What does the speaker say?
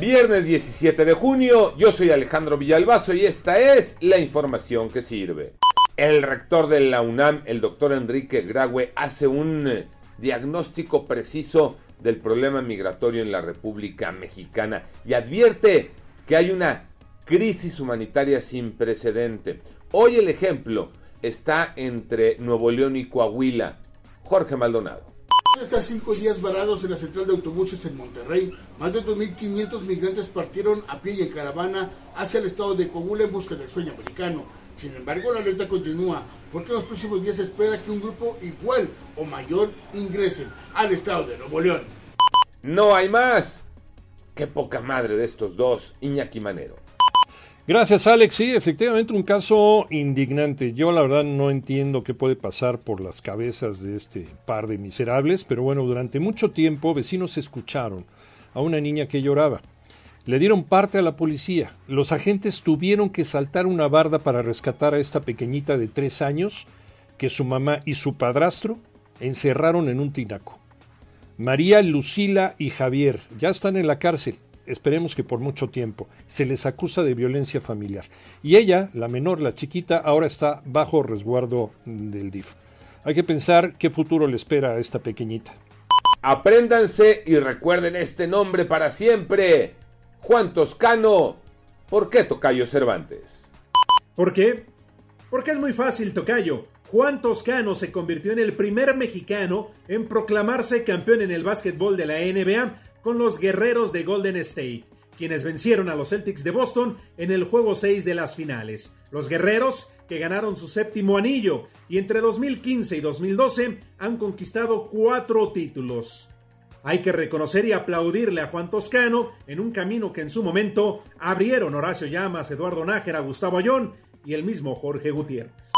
Viernes 17 de junio, yo soy Alejandro Villalbazo y esta es la información que sirve. El rector de la UNAM, el doctor Enrique Graue, hace un eh, diagnóstico preciso del problema migratorio en la República Mexicana y advierte que hay una crisis humanitaria sin precedente. Hoy el ejemplo está entre Nuevo León y Coahuila. Jorge Maldonado. De estar cinco días varados en la central de autobuses en Monterrey, más de 2.500 migrantes partieron a pie y en caravana hacia el estado de Coahuila en busca del sueño americano. Sin embargo, la alerta continúa, porque en los próximos días se espera que un grupo igual o mayor ingresen al estado de Nuevo León. No hay más. Qué poca madre de estos dos, Iñaki Manero. Gracias, Alex. Sí, efectivamente, un caso indignante. Yo, la verdad, no entiendo qué puede pasar por las cabezas de este par de miserables, pero bueno, durante mucho tiempo vecinos escucharon a una niña que lloraba. Le dieron parte a la policía. Los agentes tuvieron que saltar una barda para rescatar a esta pequeñita de tres años que su mamá y su padrastro encerraron en un tinaco. María, Lucila y Javier ya están en la cárcel esperemos que por mucho tiempo. Se les acusa de violencia familiar. Y ella, la menor, la chiquita, ahora está bajo resguardo del DIF. Hay que pensar qué futuro le espera a esta pequeñita. Apréndanse y recuerden este nombre para siempre. Juan Toscano. ¿Por qué Tocayo Cervantes? ¿Por qué? Porque es muy fácil, Tocayo. Juan Toscano se convirtió en el primer mexicano en proclamarse campeón en el básquetbol de la NBA con los guerreros de Golden State, quienes vencieron a los Celtics de Boston en el juego 6 de las finales. Los guerreros que ganaron su séptimo anillo y entre 2015 y 2012 han conquistado cuatro títulos. Hay que reconocer y aplaudirle a Juan Toscano en un camino que en su momento abrieron Horacio Llamas, Eduardo Nájera, Gustavo Ayón y el mismo Jorge Gutiérrez.